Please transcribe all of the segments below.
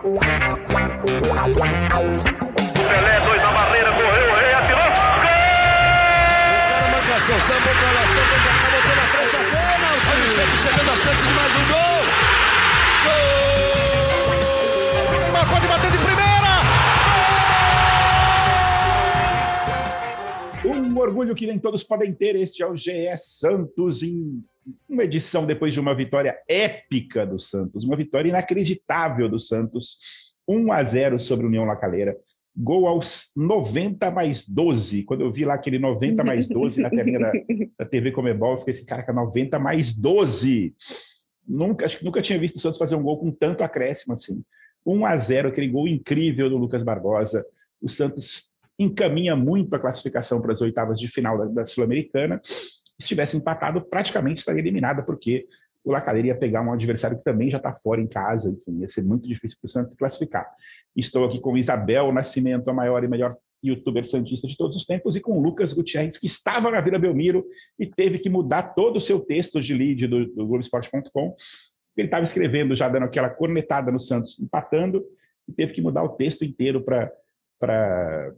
Pelé, dois na barreira, correu, o rei atirou. Gol! O cara pra lá, sambou pra cá, botou na frente a bola. O time sempre chegando a chance de mais um. Gol! Orgulho que nem todos podem ter. Este é o GE Santos em uma edição depois de uma vitória épica do Santos, uma vitória inacreditável do Santos, 1 a 0 sobre a União Lacaleira. Gol aos 90 mais 12. Quando eu vi lá aquele 90 mais 12 na telinha da, TV Comebol, eu fiquei cara, 90 mais 12. Nunca, acho que nunca tinha visto o Santos fazer um gol com tanto acréscimo assim. 1 a 0, aquele gol incrível do Lucas Barbosa. O Santos encaminha muito a classificação para as oitavas de final da, da Sul-Americana. Se tivesse empatado, praticamente estaria eliminada, porque o Lacaleira ia pegar um adversário que também já está fora em casa, enfim, ia ser muito difícil para o Santos se classificar. Estou aqui com Isabel Nascimento, a maior e melhor youtuber santista de todos os tempos, e com Lucas Gutierrez, que estava na Vila Belmiro e teve que mudar todo o seu texto de lead do, do Globoesporte.com. Ele estava escrevendo, já dando aquela cornetada no Santos, empatando, e teve que mudar o texto inteiro para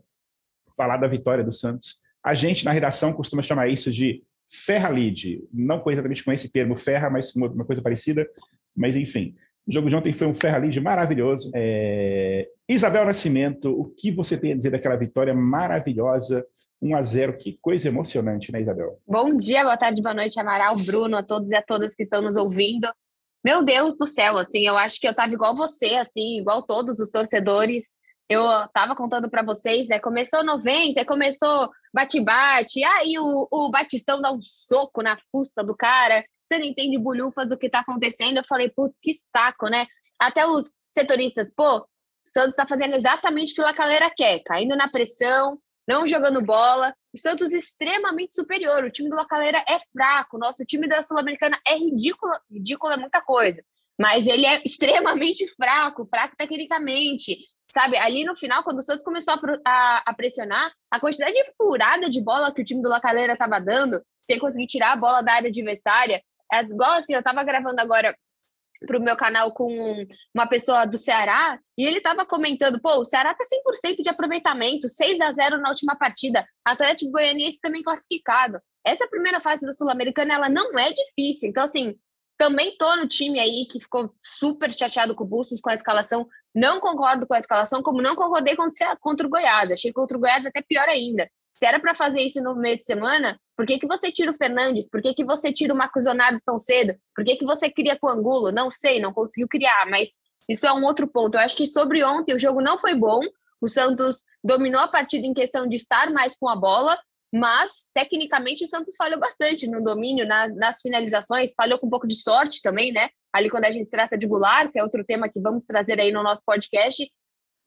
falar da vitória do Santos. A gente, na redação, costuma chamar isso de ferra lead, não exatamente com esse termo ferra, mas uma coisa parecida, mas enfim. O jogo de ontem foi um ferra lead maravilhoso. É... Isabel Nascimento, o que você tem a dizer daquela vitória maravilhosa? 1 a 0 que coisa emocionante, né, Isabel? Bom dia, boa tarde, boa noite, Amaral, Bruno, a todos e a todas que estão nos ouvindo. Meu Deus do céu, assim, eu acho que eu tava igual você, assim, igual todos os torcedores. Eu tava contando para vocês, né? Começou 90, começou bate-bate, aí o, o Batistão dá um soco na fuça do cara, você não entende bolhufas do que tá acontecendo. Eu falei, putz, que saco, né? Até os setoristas, pô, o Santos tá fazendo exatamente o que o Lacaleira quer, caindo na pressão, não jogando bola. O Santos extremamente superior. O time do Lacaleira é fraco. Nosso time da Sul-Americana é ridículo. Ridículo é muita coisa. Mas ele é extremamente fraco, fraco tecnicamente. Sabe, ali no final, quando o Santos começou a, a, a pressionar, a quantidade de furada de bola que o time do Lacaleira estava dando, sem conseguir tirar a bola da área adversária, é igual assim, eu estava gravando agora para o meu canal com uma pessoa do Ceará e ele estava comentando, pô, o Ceará tá 100% de aproveitamento, 6 a 0 na última partida, Atlético Goianiense também classificado. Essa primeira fase da Sul-Americana, ela não é difícil. Então, assim, também tô no time aí que ficou super chateado com o Bustos com a escalação. Não concordo com a escalação, como não concordei contra o Goiás. Achei contra o Goiás até pior ainda. Se era para fazer isso no meio de semana, por que, que você tira o Fernandes? Por que, que você tira o Marcos Leonardo tão cedo? Por que, que você cria com o Angulo? Não sei, não conseguiu criar, mas isso é um outro ponto. Eu acho que sobre ontem o jogo não foi bom. O Santos dominou a partida em questão de estar mais com a bola, mas tecnicamente o Santos falhou bastante no domínio, na, nas finalizações, falhou com um pouco de sorte também, né? Ali quando a gente se trata de Goulart, que é outro tema que vamos trazer aí no nosso podcast,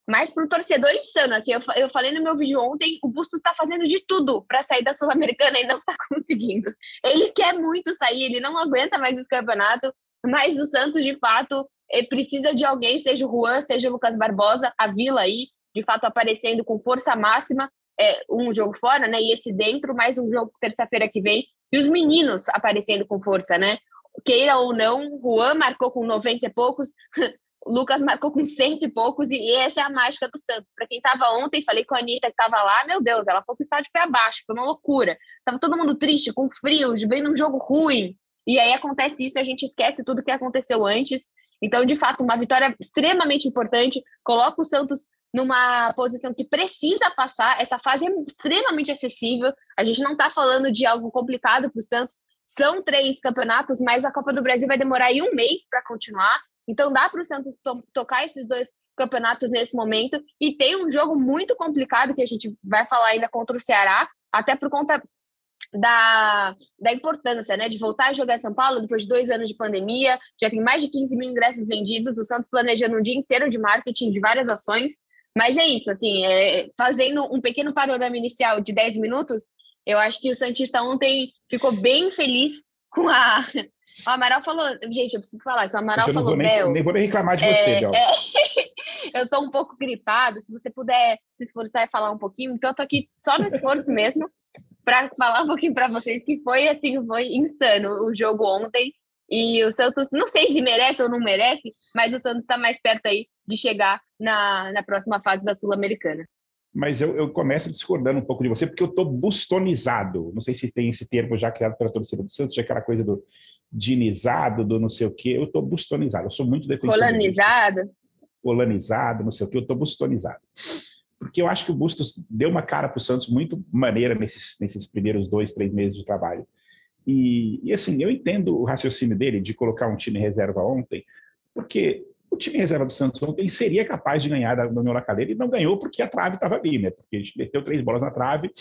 mas para o torcedor insano, assim, eu, eu falei no meu vídeo ontem, o Bustos está fazendo de tudo para sair da Sul-Americana e não está conseguindo. Ele quer muito sair, ele não aguenta mais esse campeonato, mas o Santos, de fato, precisa de alguém, seja o Juan, seja o Lucas Barbosa, a Vila aí, de fato, aparecendo com força máxima, é, um jogo fora, né, e esse dentro, mais um jogo terça-feira que vem, e os meninos aparecendo com força, né? Queira ou não, Juan marcou com 90 e poucos, Lucas marcou com cento e poucos, e essa é a mágica do Santos. Para quem estava ontem, falei com a Anitta que estava lá, meu Deus, ela foi para o de pé abaixo, foi uma loucura. Tava todo mundo triste, com frio, vendo um jogo ruim. E aí acontece isso a gente esquece tudo que aconteceu antes. Então, de fato, uma vitória extremamente importante, coloca o Santos numa posição que precisa passar. Essa fase é extremamente acessível. A gente não está falando de algo complicado para o Santos. São três campeonatos, mas a Copa do Brasil vai demorar aí um mês para continuar. Então dá para o Santos to tocar esses dois campeonatos nesse momento. E tem um jogo muito complicado que a gente vai falar ainda contra o Ceará, até por conta da, da importância né, de voltar a jogar São Paulo depois de dois anos de pandemia. Já tem mais de 15 mil ingressos vendidos. O Santos planejando um dia inteiro de marketing, de várias ações. Mas é isso, assim, é, fazendo um pequeno panorama inicial de 10 minutos, eu acho que o Santista ontem ficou bem feliz com a. O Amaral falou. Gente, eu preciso falar que o Amaral falou. Vou nem, nem vou nem reclamar de você, Bel. É, eu tô um pouco gripada. Se você puder se esforçar e falar um pouquinho, então eu tô aqui só no esforço mesmo para falar um pouquinho para vocês que foi assim, foi insano o jogo ontem. E o Santos, não sei se merece ou não merece, mas o Santos está mais perto aí de chegar na, na próxima fase da Sul-Americana. Mas eu, eu, começo discordando um pouco de você, porque eu estou bustonizado. Não sei se tem esse termo já criado pela torcida do Santos, aquela coisa do dinizado, do não sei o quê. Eu estou bustonizado. Eu sou muito defensor. Colanizado? Colanizado, não sei o quê. Eu estou bustonizado. Porque eu acho que o Bustos deu uma cara para o Santos muito maneira nesses, nesses primeiros dois, três meses de trabalho. E, e, assim, eu entendo o raciocínio dele de colocar um time reserva ontem, porque o time reserva do Santos ontem seria capaz de ganhar da União La e não ganhou porque a trave estava ali, né? Porque a gente meteu três bolas na trave,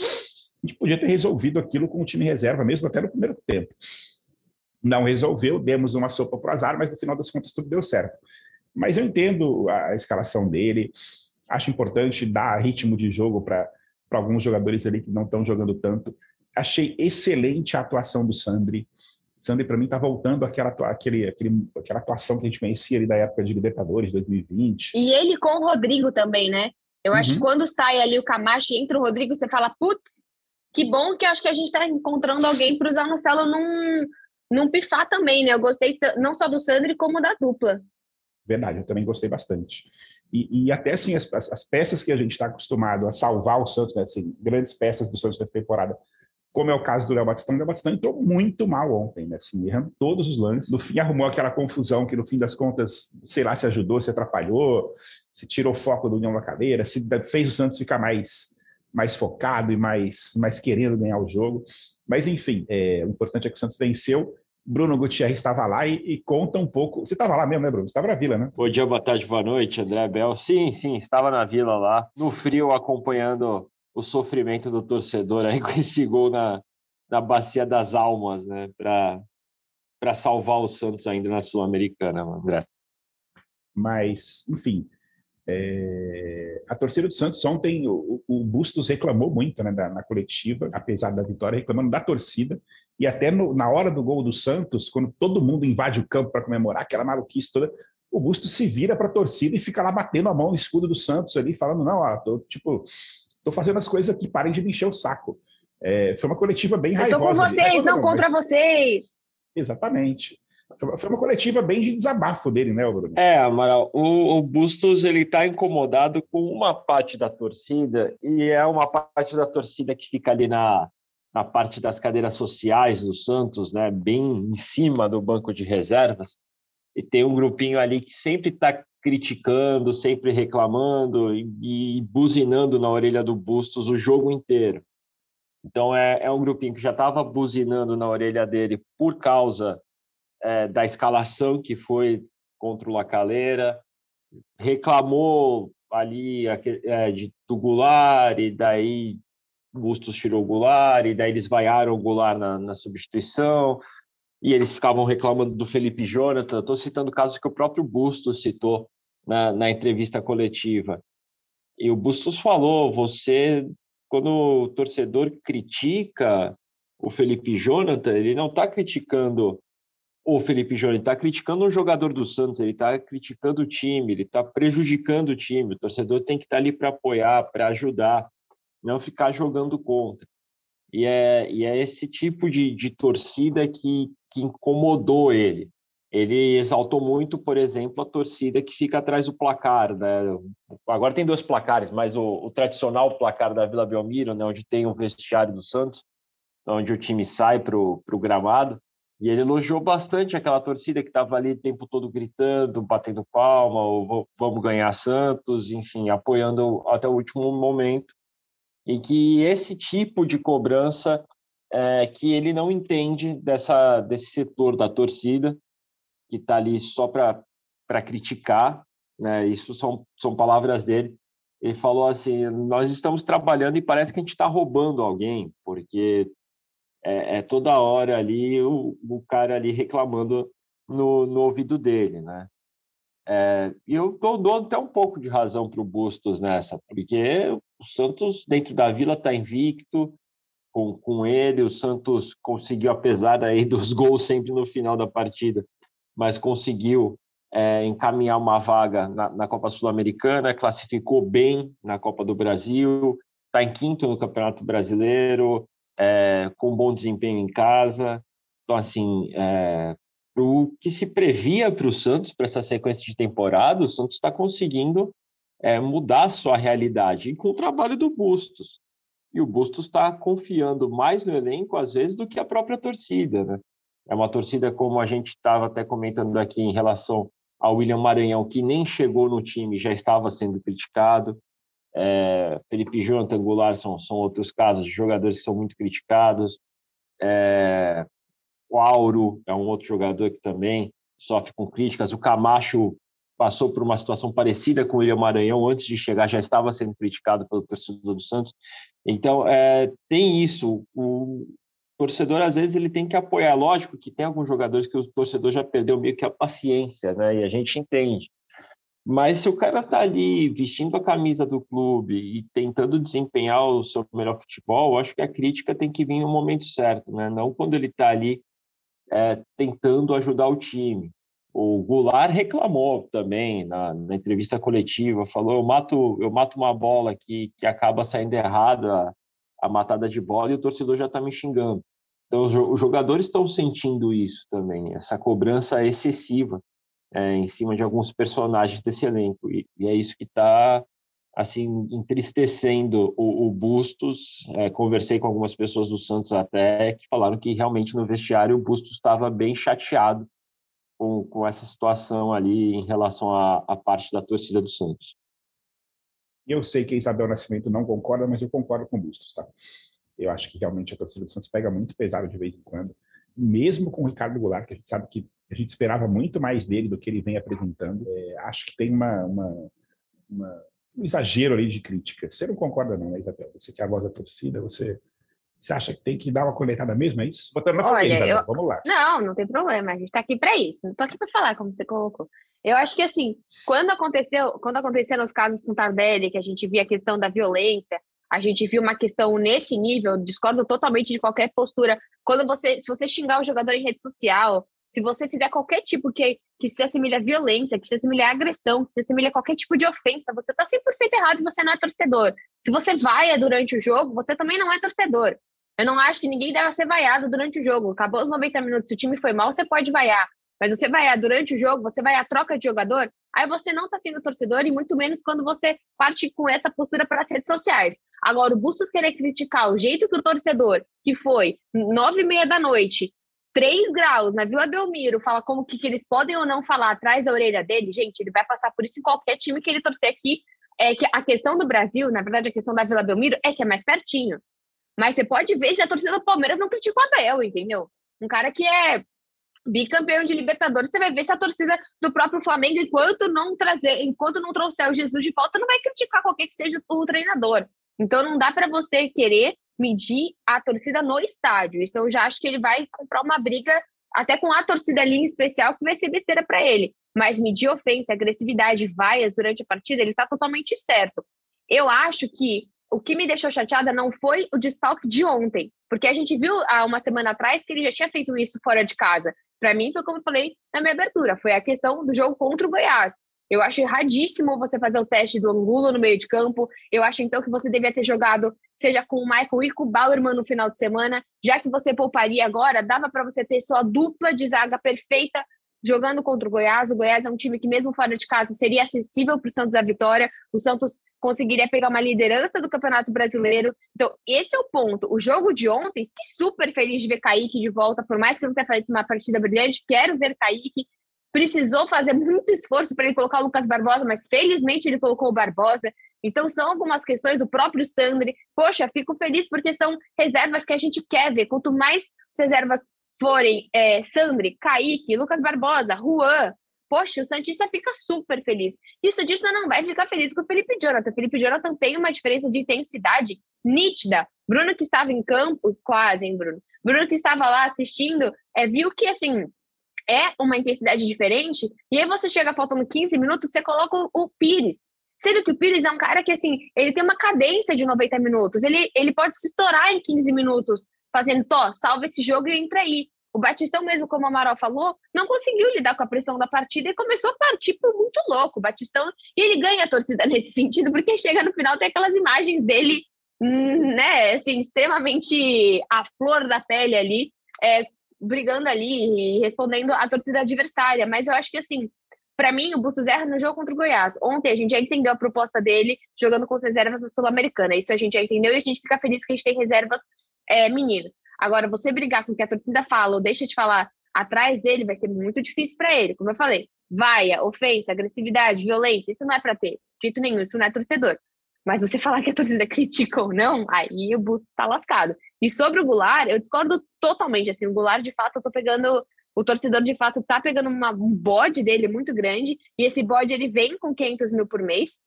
a gente podia ter resolvido aquilo com o time reserva, mesmo até no primeiro tempo. Não resolveu, demos uma sopa o azar, mas no final das contas tudo deu certo. Mas eu entendo a escalação dele, acho importante dar ritmo de jogo para alguns jogadores ali que não estão jogando tanto. Achei excelente a atuação do Sandri. Sandri, para mim, está voltando àquela, àquele, àquele, àquela atuação que a gente conhecia ali da época de Libertadores, 2020. E ele com o Rodrigo também, né? Eu acho uhum. que quando sai ali o Camacho e entra o Rodrigo, você fala, putz, que bom que acho que a gente está encontrando alguém para o Marcelo não, não pifar também, né? Eu gostei não só do Sandri, como da dupla. Verdade, eu também gostei bastante. E, e até assim, as, as, peças que a gente está acostumado a salvar o Santos, né, assim, grandes peças do Santos nessa temporada, como é o caso do Léo Batistão, o Léo Batistão entrou muito mal ontem, né? Assim, errando todos os lances. No fim, arrumou aquela confusão que, no fim das contas, sei lá, se ajudou, se atrapalhou, se tirou foco do União da Cadeira, se fez o Santos ficar mais, mais focado e mais, mais querendo ganhar o jogo. Mas, enfim, é, o importante é que o Santos venceu. Bruno Gutierrez estava lá e, e, conta um pouco. Você estava lá mesmo, né, Bruno? Você estava na vila, né? Bom dia, boa tarde, boa noite, André Bel. Sim, sim, estava na vila lá, no frio, acompanhando o sofrimento do torcedor aí com esse gol na, na Bacia das Almas, né? Para salvar o Santos ainda na Sul-Americana, André. Mas, enfim, é... a torcida do Santos ontem, o, o Bustos reclamou muito né, da, na coletiva, apesar da vitória, reclamando da torcida. E até no, na hora do gol do Santos, quando todo mundo invade o campo para comemorar aquela maluquice toda, o Bustos se vira para a torcida e fica lá batendo a mão no escudo do Santos ali, falando: não, ó, tô, tipo, Estou fazendo as coisas aqui, parem de me encher o saco. É, foi uma coletiva bem raivosa. Estou com vocês, não contra mas... vocês. Exatamente. Foi uma coletiva bem de desabafo dele, né, Bruno? É, Amaral, o, o Bustos ele está incomodado com uma parte da torcida e é uma parte da torcida que fica ali na, na parte das cadeiras sociais do Santos, né, bem em cima do banco de reservas. E tem um grupinho ali que sempre está criticando, sempre reclamando e, e, buzinando na orelha do Bustos o jogo inteiro. Então é, é um grupinho que já estava buzinando na orelha dele por causa é, da escalação que foi contra o Lacaleira, reclamou ali é, de, do Goulart e daí Bustos tirou o Goulart e daí eles vaiaram o Goulart na, na substituição e eles ficavam reclamando do Felipe Jonathan. Estou citando casos que o próprio Bustos citou na, na entrevista coletiva. E o Bustos falou: você, quando o torcedor critica o Felipe Jonathan, ele não está criticando o Felipe Jonathan, ele está criticando um jogador do Santos, ele está criticando o time, ele está prejudicando o time. O torcedor tem que estar tá ali para apoiar, para ajudar, não ficar jogando contra. E é, e é esse tipo de, de torcida que, que incomodou ele ele exaltou muito, por exemplo, a torcida que fica atrás do placar. Né? Agora tem dois placares, mas o, o tradicional placar da Vila Belmiro, né, onde tem o vestiário do Santos, onde o time sai para o gramado, e ele elogiou bastante aquela torcida que estava ali o tempo todo gritando, batendo palma, ou vamos ganhar Santos, enfim, apoiando até o último momento. E que esse tipo de cobrança é, que ele não entende dessa, desse setor da torcida, que está ali só para criticar, né? Isso são, são palavras dele. Ele falou assim: nós estamos trabalhando e parece que a gente está roubando alguém, porque é, é, toda hora ali o, o cara ali reclamando no, no ouvido dele, né? É, e eu dou, dou até um pouco de razão para o Bustos nessa, porque o Santos, dentro da vila, está invicto com, com ele. O Santos conseguiu, apesar aí dos gols sempre no final da partida, mas conseguiu é, encaminhar uma vaga na, na Copa Sul-Americana, classificou bem na Copa do Brasil, está em quinto no Campeonato Brasileiro, é, com bom desempenho em casa. Então, assim, é, o que se previa para o Santos, para essa sequência de temporada, o Santos está conseguindo é, mudar a sua realidade, com o trabalho do Bustos. E o Bustos está confiando mais no elenco, às vezes, do que a própria torcida. Né? É uma torcida, como a gente estava até comentando aqui em relação ao William Maranhão, que nem chegou no time, já estava sendo criticado. É, Felipe Jonathan Goulart são, são outros casos de jogadores que são muito criticados. É, o Auro é um outro jogador que também sofre com críticas. O Camacho passou por uma situação parecida com o William Maranhão, antes de chegar já estava sendo criticado pelo torcedor do Santos. Então, é, tem isso. O torcedor, às vezes, ele tem que apoiar. Lógico que tem alguns jogadores que o torcedor já perdeu meio que a paciência, né? E a gente entende. Mas se o cara está ali vestindo a camisa do clube e tentando desempenhar o seu melhor futebol, acho que a crítica tem que vir no momento certo, né? Não quando ele está ali é, tentando ajudar o time. O Goulart reclamou também na, na, entrevista coletiva, falou: eu mato, eu mato uma bola que, que acaba saindo errada, a matada de bola, e o torcedor já está me xingando. Então, os, jogadores estão sentindo isso também, essa cobrança excessiva é, em cima de alguns personagens desse elenco. E, e é isso que está assim entristecendo o, o Bustos. É, conversei com algumas pessoas do Santos até que falaram que realmente no vestiário o Bustos estava bem chateado com, com essa situação ali em relação à, à parte da torcida do Santos. Eu sei que Isabel Nascimento não concorda, mas eu concordo com o Bustos, tá? Eu acho que realmente a torcida do Santos pega muito pesado de vez em quando, mesmo com o Ricardo Goulart, que a gente sabe que a gente esperava muito mais dele do que ele vem apresentando. É, acho que tem uma, uma, uma, um exagero ali de crítica. Você não concorda, não, né, Isabel? Você que é a voz da torcida, você você acha que tem que dar uma coletada mesmo, é isso? Botando na Olha, fogueira, eu... vamos lá. Não, não tem problema, a gente está aqui para isso. Não estou aqui para falar, como você colocou. Eu acho que, assim, quando aconteceu, quando aconteceram os casos com Tardelli, que a gente via a questão da violência, a gente viu uma questão nesse nível, discordo totalmente de qualquer postura. Quando você, se você xingar o jogador em rede social, se você fizer qualquer tipo que, que se assemelha a violência, que se assemelha a agressão, que se assemelha a qualquer tipo de ofensa, você está 100% errado e você não é torcedor. Se você vaia durante o jogo, você também não é torcedor. Eu não acho que ninguém deve ser vaiado durante o jogo. Acabou os 90 minutos, se o time foi mal, você pode vaiar. Mas você vaiar durante o jogo, você vai a troca de jogador, aí você não está sendo torcedor, e muito menos quando você parte com essa postura para as redes sociais. Agora, o Bustos querer criticar o jeito que o torcedor, que foi nove e meia da noite, 3 graus na Vila Belmiro, fala como que, que eles podem ou não falar atrás da orelha dele, gente, ele vai passar por isso em qualquer time que ele torcer aqui. É que a questão do Brasil, na verdade, a questão da Vila Belmiro é que é mais pertinho. Mas você pode ver se a torcida do Palmeiras não critica o Abel, entendeu? Um cara que é bicampeão de Libertadores, você vai ver se a torcida do próprio Flamengo, enquanto não trazer, enquanto não trouxer o Jesus de volta, não vai criticar qualquer que seja o treinador. Então não dá para você querer medir a torcida no estádio. Isso eu já acho que ele vai comprar uma briga até com a torcida ali em especial, que vai ser besteira para ele. Mas medir ofensa, agressividade, vaias durante a partida, ele está totalmente certo. Eu acho que o que me deixou chateada não foi o desfalque de ontem, porque a gente viu há uma semana atrás que ele já tinha feito isso fora de casa. Para mim, foi como eu falei na minha abertura, foi a questão do jogo contra o Goiás. Eu acho erradíssimo você fazer o teste do Angulo no meio de campo. Eu acho então que você devia ter jogado, seja com o Michael e com o Bauerman no final de semana, já que você pouparia agora, dava para você ter sua dupla de zaga perfeita jogando contra o Goiás. O Goiás é um time que, mesmo fora de casa, seria acessível para o Santos a vitória. O Santos conseguiria pegar uma liderança do Campeonato Brasileiro. Então, esse é o ponto. O jogo de ontem, fiquei super feliz de ver Kaique de volta, por mais que não tenha feito uma partida brilhante, quero ver Kaique. Precisou fazer muito esforço para ele colocar o Lucas Barbosa, mas felizmente ele colocou o Barbosa. Então, são algumas questões, o próprio Sandri. Poxa, fico feliz porque são reservas que a gente quer ver. Quanto mais reservas forem é, Sandri, Kaique, Lucas Barbosa, Juan, poxa, o Santista fica super feliz. E o Santista não vai ficar feliz com o Felipe Jonathan. O Felipe Jonathan tem uma diferença de intensidade nítida. Bruno que estava em campo, quase, hein, Bruno? Bruno que estava lá assistindo, é, viu que, assim, é uma intensidade diferente. E aí você chega faltando 15 minutos, você coloca o, Pires. Sendo que o Pires é um cara que, assim, ele tem uma cadência de 90 minutos. Ele, ele pode se estourar em 15 minutos fazendo, tó, salva esse jogo e entra aí. O Batistão, mesmo como o Amaral falou, não conseguiu lidar com a pressão da partida e começou a partir por muito louco. O Batistão, e ele ganha a torcida nesse sentido, porque chega no final, tem aquelas imagens dele, hum, né, assim, extremamente à flor da pele ali, é, brigando ali e respondendo a torcida adversária, mas eu acho que assim, para mim, o Bustos erra no jogo contra o Goiás. Ontem a gente já entendeu a proposta dele jogando com as reservas da Sul-Americana. Isso a gente já entendeu e a gente fica feliz que a gente tem reservas é, meninos. Agora, você brigar com o que a torcida fala ou deixa de falar atrás dele vai ser muito difícil para ele. Como eu falei, vaia, ofensa, agressividade, violência, isso não é para ter. De jeito nenhum, isso não é torcedor. Mas você falar que a torcida critica ou não, aí o Bustos está lascado. E sobre o Goulart, eu discordo totalmente. Assim, o Goulart, de fato, eu tô pegando o torcedor de fato tá pegando uma, um bode dele muito grande, e esse bode ele vem com 500 mil por mês.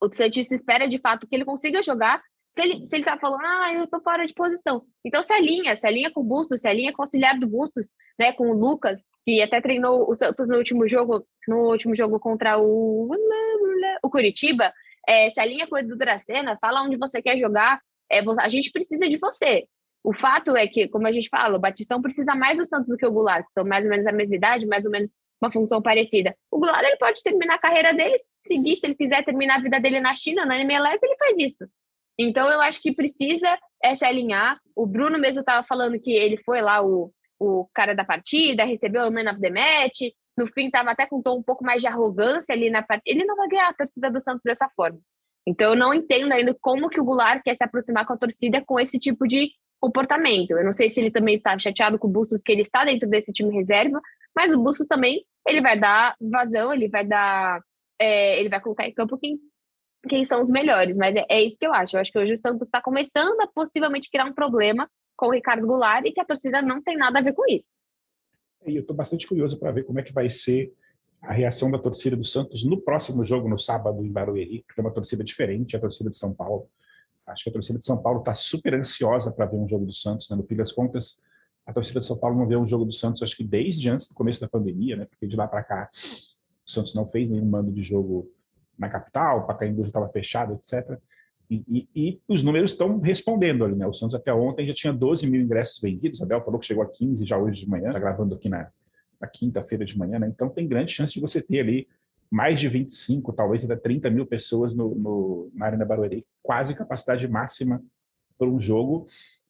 O Santista espera de fato que ele consiga jogar. Se ele, se ele tá falando, ah, eu tô fora de posição. Então se alinha, se alinha com o Bustos, se alinha com o auxiliar do Bustos, né, com o Lucas, que até treinou o Santos no último jogo, no último jogo contra o, o Curitiba, é, se alinha com o Edu Dracena, fala onde você quer jogar, é, a gente precisa de você. O fato é que, como a gente fala, o Batistão precisa mais do Santos do que o Goulart, então mais ou menos a mesma idade, mais ou menos uma função parecida. O Goulart ele pode terminar a carreira dele, seguir, se ele quiser terminar a vida dele na China, na MLS, ele faz isso. Então eu acho que precisa é, se alinhar. O Bruno mesmo estava falando que ele foi lá o, o cara da partida, recebeu o Man of the Match, no fim estava até com um tom um pouco mais de arrogância ali na partida. Ele não vai ganhar a torcida do Santos dessa forma. Então eu não entendo ainda como que o Goulart quer se aproximar com a torcida com esse tipo de comportamento. Eu não sei se ele também está chateado com o Bustos, que ele está dentro desse time reserva, mas o Bustos também ele vai dar vazão, ele vai dar, é, ele vai colocar em campo quem, quem são os melhores. Mas é, é isso que eu acho. Eu acho que hoje o Santos está começando a possivelmente criar um problema com o Ricardo Goulart e que a torcida não tem nada a ver com isso. E eu estou bastante curioso para ver como é que vai ser a reação da torcida do Santos no próximo jogo, no sábado, em Barueri, que é uma torcida diferente, a torcida de São Paulo acho que a torcida de São Paulo está super ansiosa para ver um jogo do Santos. Né? No fim das contas, a torcida de São Paulo não vê um jogo do Santos, acho que desde antes do começo da pandemia, né? Porque de lá para cá, o Santos não fez nenhum mando de jogo na capital, o Pacaembu já estava fechado, etc. E, e, e, os números estão respondendo ali, né? O Santos até ontem já tinha 12 mil ingressos vendidos. A Bel falou que chegou a 15 já hoje de manhã, está gravando aqui na, na quinta-feira de manhã, né? Então tem grande chance de você ter ali mais de 25, talvez até 30 mil pessoas no, no, na Arena Barueri, quase capacidade máxima para um jogo,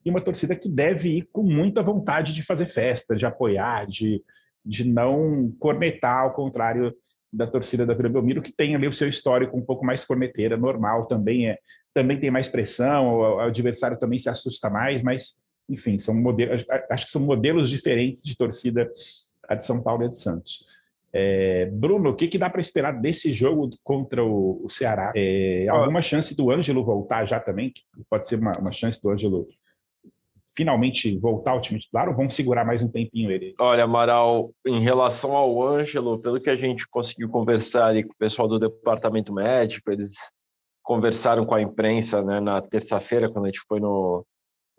e uma torcida que deve ir com muita vontade de fazer festa, de apoiar, de, de não cornetar, ao contrário da torcida da Vila Belmiro, que tem ali o seu histórico um pouco mais corneteira, normal, também é também tem mais pressão, o, o adversário também se assusta mais, mas, enfim, são modelos, acho que são modelos diferentes de torcida a de São Paulo e a de Santos. É, Bruno, o que, que dá para esperar desse jogo contra o, o Ceará? É, alguma chance do Ângelo voltar já também? Pode ser uma, uma chance do Ângelo finalmente voltar ao time titular ou vão segurar mais um tempinho ele? Olha, Amaral, em relação ao Ângelo, pelo que a gente conseguiu conversar ali com o pessoal do departamento médico, eles conversaram com a imprensa né, na terça-feira, quando a gente foi no,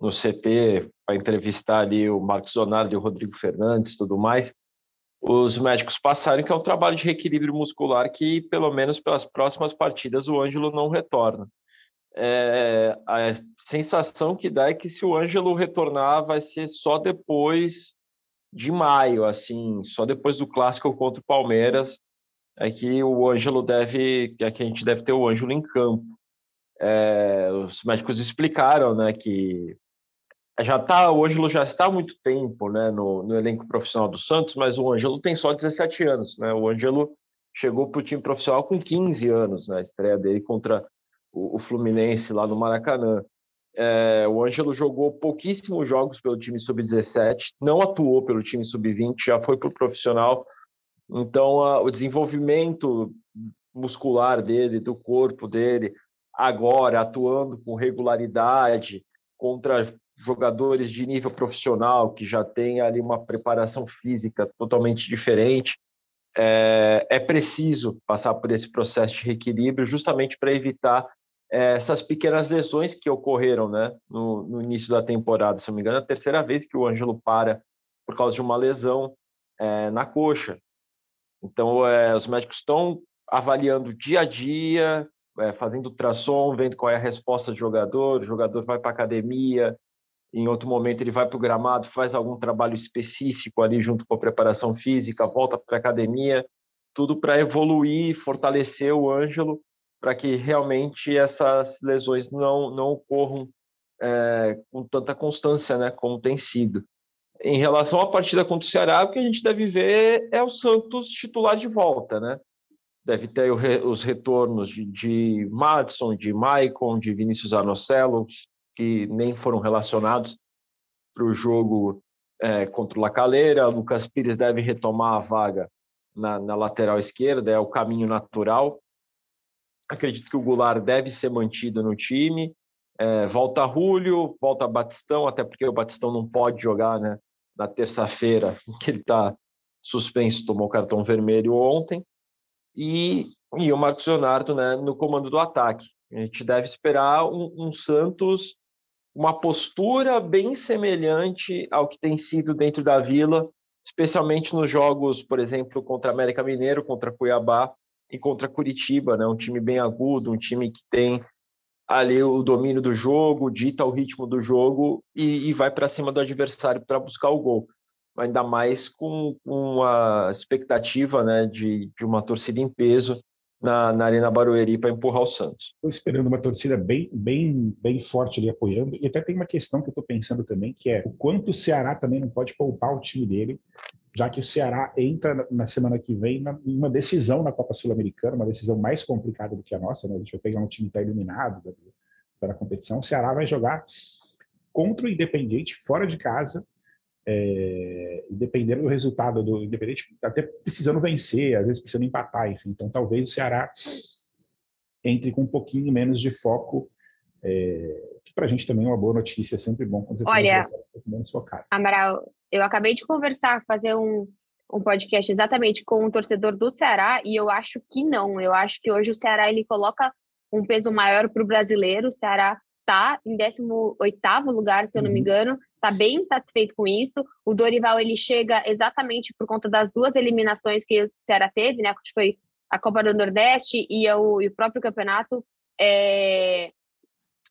no CT para entrevistar ali o Marcos Zonardi e o Rodrigo Fernandes tudo mais os médicos passaram, que é um trabalho de reequilíbrio muscular que, pelo menos pelas próximas partidas, o Ângelo não retorna. É, a sensação que dá é que se o Ângelo retornar, vai ser só depois de maio, assim, só depois do clássico contra o Palmeiras, é que o Ângelo deve, é que a gente deve ter o Ângelo em campo. É, os médicos explicaram, né, que já tá, o Ângelo já está há muito tempo né, no, no, elenco profissional do Santos, mas o Ângelo tem só 17 anos. Né? O Ângelo chegou para o time profissional com 15 anos, na né, estreia dele contra o, o, Fluminense lá no Maracanã. É, o Ângelo jogou pouquíssimos jogos pelo time sub-17, não atuou pelo time sub-20, já foi para o profissional. Então, a, o desenvolvimento muscular dele, do corpo dele, agora atuando com regularidade contra jogadores de nível profissional que já têm ali uma preparação física totalmente diferente. É, é preciso passar por esse processo de reequilíbrio justamente para evitar é, essas pequenas lesões que ocorreram né, no, no, início da temporada. Se não me engano, é a terceira vez que o Ângelo para por causa de uma lesão é, na coxa. Então, é, os médicos estão avaliando dia a dia, é, fazendo ultrassom, vendo qual é a resposta do jogador, o jogador vai para a academia, em outro momento ele vai para o gramado, faz algum trabalho específico ali junto com a preparação física, volta para a academia, tudo para evoluir, fortalecer o Ângelo, para que realmente essas lesões não, não ocorram é, com tanta constância, né, como tem sido. em relação à partida contra o Ceará, o que a gente deve ver é o Santos titular de volta, né? Deve ter os retornos de, de Madison, de Maicon, de Vinícius Anocello, que nem foram relacionados para o jogo é, contra o Lacaleira. Lucas Pires deve retomar a vaga na, na, lateral esquerda, é o caminho natural. Acredito que o Goulart deve ser mantido no time. É, volta Julio, volta Batistão, até porque o Batistão não pode jogar né, na terça-feira, que ele está suspenso, tomou cartão vermelho ontem. E, e o Marcos Leonardo né, no comando do ataque. A gente deve esperar um, um Santos, uma postura bem semelhante ao que tem sido dentro da Vila, especialmente nos jogos, por exemplo, contra América Mineiro, contra Cuiabá e contra Curitiba, né? Um time bem agudo, um time que tem ali o domínio do jogo, dita o ritmo do jogo e, e vai para cima do adversário para buscar o gol. Ainda mais com, com a expectativa né, de, de uma torcida em peso na, na Arena Barueri para empurrar o Santos. Estou esperando uma torcida bem, bem, bem forte ali apoiando. E até tem uma questão que eu estou pensando também, que é o quanto o Ceará também não pode poupar o time dele, já que o Ceará entra na semana que vem numa decisão na Copa Sul-Americana, uma decisão mais complicada do que a nossa. Né? A gente vai pegar um time que está eliminado da, da competição. O Ceará vai jogar contra o Independente, fora de casa, é, dependendo do resultado do Independente, até precisando vencer, às vezes precisando empatar, enfim. Então, talvez o Ceará entre com um pouquinho menos de foco, é, que para a gente também é uma boa notícia, é sempre bom quando você Olha, tem um pouco menos focado. Amaral, eu acabei de conversar, fazer um, um podcast exatamente com um torcedor do Ceará, e eu acho que não. Eu acho que hoje o Ceará ele coloca um peso maior para o brasileiro. O Ceará está em 18 lugar, se eu não me uhum. engano, está bem satisfeito com isso. O Dorival ele chega exatamente por conta das duas eliminações que o Ceará teve, né? Que foi a Copa do Nordeste e o, e o próprio campeonato, é,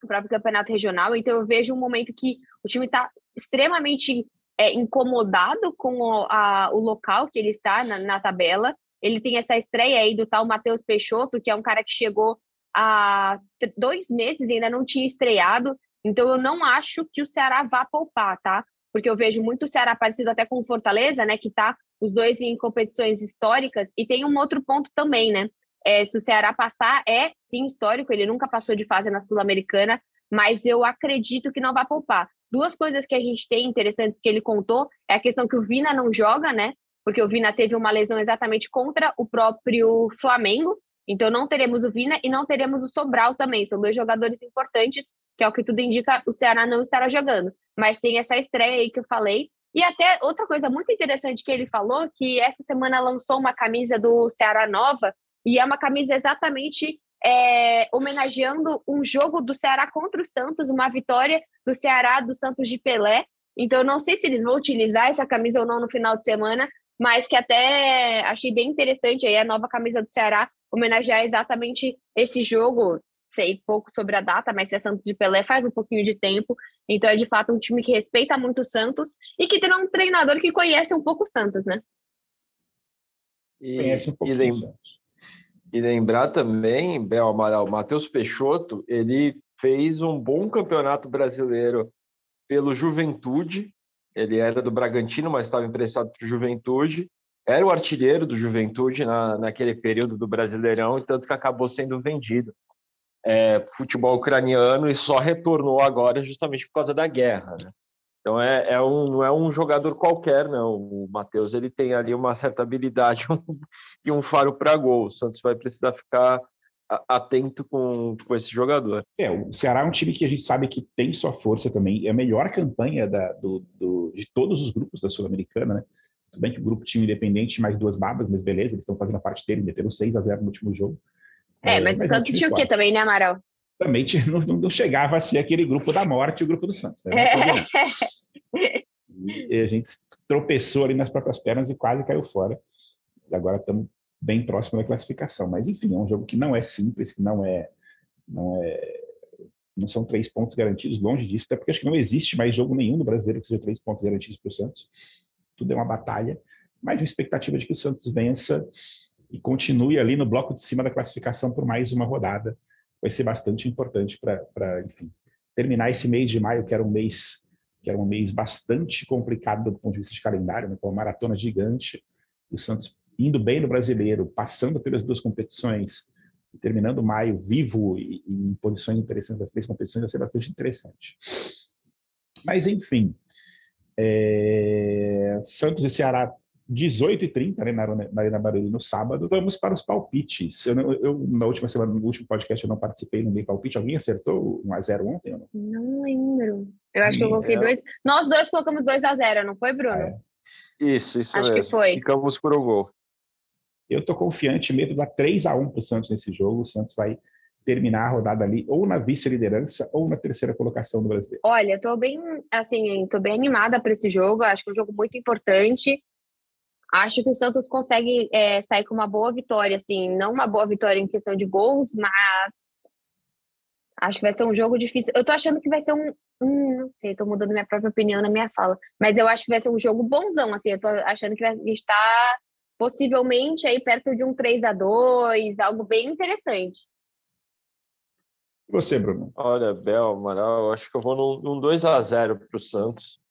o próprio campeonato regional. Então eu vejo um momento que o time está extremamente é, incomodado com o, a, o local que ele está na, na tabela. Ele tem essa estreia aí do tal Matheus Peixoto, que é um cara que chegou há dois meses e ainda não tinha estreado. Então, eu não acho que o Ceará vá poupar, tá? Porque eu vejo muito o Ceará parecido até com o Fortaleza, né? Que tá os dois em competições históricas. E tem um outro ponto também, né? É, se o Ceará passar, é sim histórico, ele nunca passou de fase na Sul-Americana, mas eu acredito que não vai poupar. Duas coisas que a gente tem interessantes que ele contou é a questão que o Vina não joga, né? Porque o Vina teve uma lesão exatamente contra o próprio Flamengo, então não teremos o Vina e não teremos o Sobral também. São dois jogadores importantes que é o que tudo indica, o Ceará não estará jogando. Mas tem essa estreia aí que eu falei. E até outra coisa muito interessante que ele falou, que essa semana lançou uma camisa do Ceará nova, e é uma camisa exatamente é, homenageando um jogo do Ceará contra o Santos, uma vitória do Ceará do Santos de Pelé. Então, não sei se eles vão utilizar essa camisa ou não no final de semana, mas que até achei bem interessante aí a nova camisa do Ceará homenagear exatamente esse jogo sei pouco sobre a data, mas se é Santos de Pelé faz um pouquinho de tempo. Então é de fato um time que respeita muito o Santos e que tem um treinador que conhece um pouco o Santos, né? E, conhece um pouco e, lem e lembrar também, Bel Amaral, Matheus Peixoto, ele fez um bom campeonato brasileiro pelo Juventude. Ele era do Bragantino, mas estava emprestado para o Juventude. Era o artilheiro do Juventude na, naquele período do Brasileirão, tanto que acabou sendo vendido é, futebol ucraniano e só retornou agora justamente por causa da guerra. Né? Então é, é, um, não é um jogador qualquer, não. O Matheus ele tem ali uma certa habilidade e um faro para gol. O Santos vai precisar ficar atento com, com esse jogador. É, o Ceará é um time que a gente sabe que tem sua força também. É a melhor campanha da, do, do, de todos os grupos da Sul-Americana, né? Tudo bem que o grupo tinha independente mais duas babas, mas beleza, eles estão fazendo a parte deles, meteram 6 a 0 no último jogo. É, mas, mas o Santos tinha o quê também, né, Amaral? Também tinha, não, não, chegava a ser aquele grupo da morte, o grupo do Santos. Né? É. E a gente tropeçou ali nas próprias pernas e quase caiu fora. Agora estamos bem próximo da classificação. Mas, enfim, é um jogo que não é simples, que não é. Não, é, não são três pontos garantidos, longe disso, até porque acho que não existe mais jogo nenhum no brasileiro que seja três pontos garantidos para o Santos. Tudo é uma batalha, mas uma expectativa de que o Santos vença e continue ali no bloco de cima da classificação por mais uma rodada. Vai ser bastante importante para, enfim, terminar esse mês de maio, que era um mês que era um mês bastante complicado do ponto de vista de calendário, né, com uma maratona gigante. O Santos indo bem no brasileiro, passando pelas duas competições, terminando maio vivo e, e em posições interessantes das três competições, vai ser bastante interessante. Mas, enfim, é... Santos e Ceará 18h30, né, na, na Arena Barueri no sábado. Vamos para os palpites. Eu, eu, na última semana, no último podcast, eu não participei, não dei palpite. Alguém acertou 1x0 ontem? Não? não lembro. Eu acho que eu coloquei dois. Nós dois colocamos 2x0, não foi, Bruno? É. Isso, isso acho mesmo. que foi. Ficamos por um gol. Eu estou confiante, medo da 3 a 1 para o Santos nesse jogo. O Santos vai terminar a rodada ali ou na vice-liderança ou na terceira colocação do Brasileiro. Olha, estou bem, assim, tô bem animada para esse jogo. Acho que é um jogo muito importante. Acho que o Santos consegue é, sair com uma boa vitória, assim, não uma boa vitória em questão de gols, mas acho que vai ser um jogo difícil. Eu tô achando que vai ser um, um não sei, tô mudando minha própria opinião na minha fala, mas eu acho que vai ser um jogo bonzão, assim, eu tô achando que gente está possivelmente aí perto de um 3 a 2 algo bem interessante. E você, Bruno? Olha, Bel, Amaral, eu acho que eu vou num, num 2 a 0 para o Santos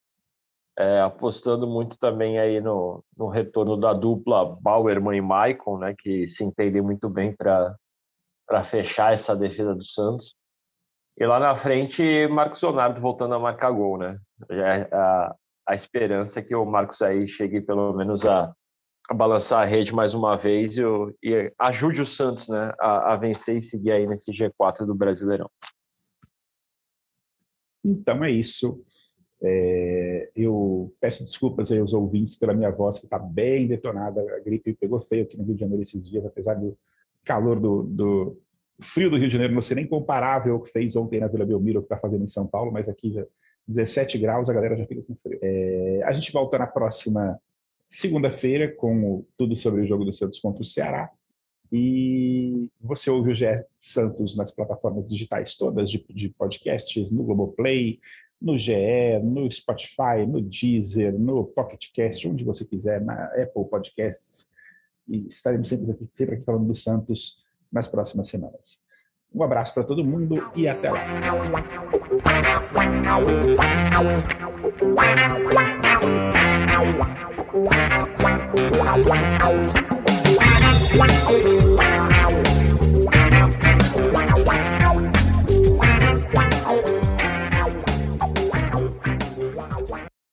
é, apostando muito também aí no, no retorno da dupla Bauerman e Maicon, né, que se entendem muito bem para fechar essa defesa do Santos. E lá na frente, Marcos Leonardo voltando a marcar gol, né? É a, a esperança é que o Marcos aí chegue pelo menos a, a balançar a rede mais uma vez e, e ajude o Santos né, a, a vencer e seguir aí nesse G4 do Brasileirão. Então é isso. É, eu peço desculpas aí aos ouvintes pela minha voz, que está bem detonada. A gripe pegou feio aqui no Rio de Janeiro esses dias, apesar do calor do, do frio do Rio de Janeiro não ser nem comparável ao que fez ontem na Vila Belmiro, que está fazendo em São Paulo, mas aqui já 17 graus, a galera já fica com frio. É, a gente volta na próxima segunda-feira com tudo sobre o jogo do Santos contra o Ceará. E você ouve o Gé Santos nas plataformas digitais todas de, de podcasts, no Globoplay, no GE, no Spotify, no Deezer, no Pocket Cast, onde você quiser, na Apple Podcasts. E estaremos sempre aqui, sempre aqui falando do Santos nas próximas semanas. Um abraço para todo mundo e até lá.